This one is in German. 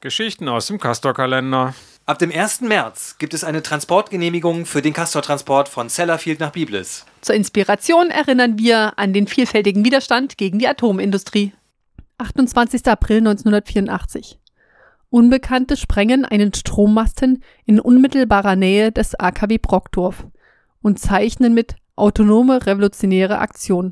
Geschichten aus dem Castor-Kalender. Ab dem 1. März gibt es eine Transportgenehmigung für den Castor-Transport von Sellafield nach Biblis. Zur Inspiration erinnern wir an den vielfältigen Widerstand gegen die Atomindustrie. 28. April 1984. Unbekannte sprengen einen Strommasten in unmittelbarer Nähe des AKW Brockdorf und zeichnen mit Autonome Revolutionäre Aktion